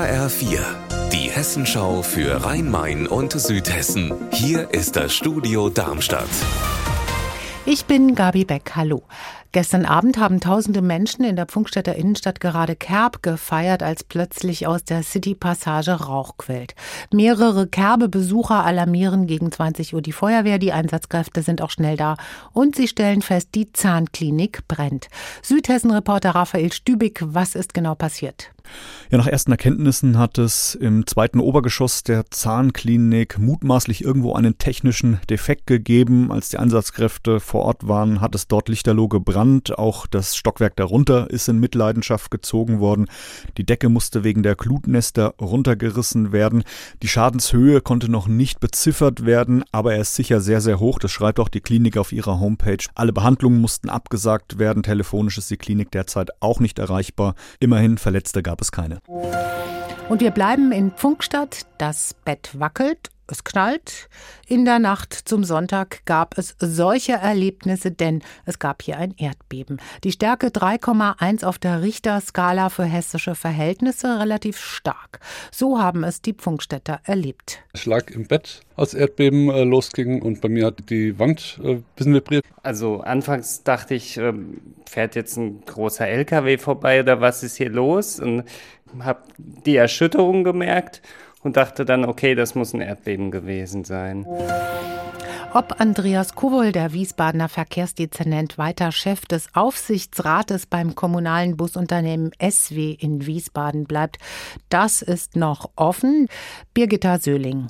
HR4, die Hessenschau für Rhein-Main und Südhessen. Hier ist das Studio Darmstadt. Ich bin Gabi Beck. Hallo. Gestern Abend haben tausende Menschen in der Pfungstädter Innenstadt gerade Kerb gefeiert, als plötzlich aus der City-Passage Rauch quillt. Mehrere Kerbe-Besucher alarmieren gegen 20 Uhr die Feuerwehr. Die Einsatzkräfte sind auch schnell da. Und sie stellen fest, die Zahnklinik brennt. Südhessen-Reporter Raphael Stübig, was ist genau passiert? Ja, nach ersten Erkenntnissen hat es im zweiten Obergeschoss der Zahnklinik mutmaßlich irgendwo einen technischen Defekt gegeben. Als die Einsatzkräfte vor Ort waren, hat es dort lichterloh gebrannt. Auch das Stockwerk darunter ist in Mitleidenschaft gezogen worden. Die Decke musste wegen der Glutnester runtergerissen werden. Die Schadenshöhe konnte noch nicht beziffert werden, aber er ist sicher sehr, sehr hoch. Das schreibt auch die Klinik auf ihrer Homepage. Alle Behandlungen mussten abgesagt werden. Telefonisch ist die Klinik derzeit auch nicht erreichbar. Immerhin Verletzte gab es keine. Und wir bleiben in Funkstadt. Das Bett wackelt es knallt. In der Nacht zum Sonntag gab es solche Erlebnisse, denn es gab hier ein Erdbeben. Die Stärke 3,1 auf der Richterskala für hessische Verhältnisse relativ stark. So haben es die Pfungstädter erlebt. Ich lag im Bett, als Erdbeben äh, losging und bei mir hat die Wand äh, ein bisschen vibriert. Also anfangs dachte ich, äh, fährt jetzt ein großer LKW vorbei oder was ist hier los? Und habe die Erschütterung gemerkt und dachte dann, okay, das muss ein Erdbeben gewesen sein. Ob Andreas Kowol, der Wiesbadener Verkehrsdezernent, weiter Chef des Aufsichtsrates beim kommunalen Busunternehmen SW in Wiesbaden bleibt, das ist noch offen. Birgitta Söhling.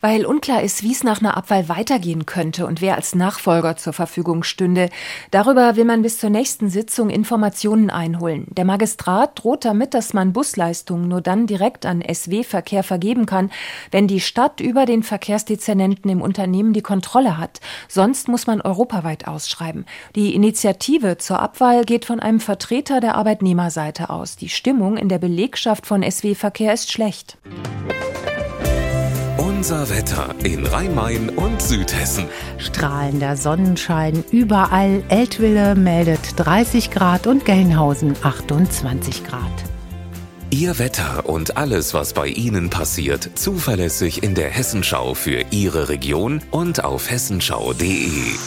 Weil unklar ist, wie es nach einer Abwahl weitergehen könnte und wer als Nachfolger zur Verfügung stünde. Darüber will man bis zur nächsten Sitzung Informationen einholen. Der Magistrat droht damit, dass man Busleistungen nur dann direkt an SW-Verkehr vergeben kann, wenn die Stadt über den Verkehrsdezernenten im Unternehmen die Kontrolle hat. Sonst muss man europaweit ausschreiben. Die Initiative zur Abwahl geht von einem Vertreter der Arbeitnehmerseite aus. Die Stimmung in der Belegschaft von SW-Verkehr ist schlecht. Unser Wetter in Rhein-Main und Südhessen. Strahlender Sonnenschein überall. Eltville meldet 30 Grad und Gelnhausen 28 Grad. Ihr Wetter und alles, was bei Ihnen passiert, zuverlässig in der Hessenschau für Ihre Region und auf hessenschau.de.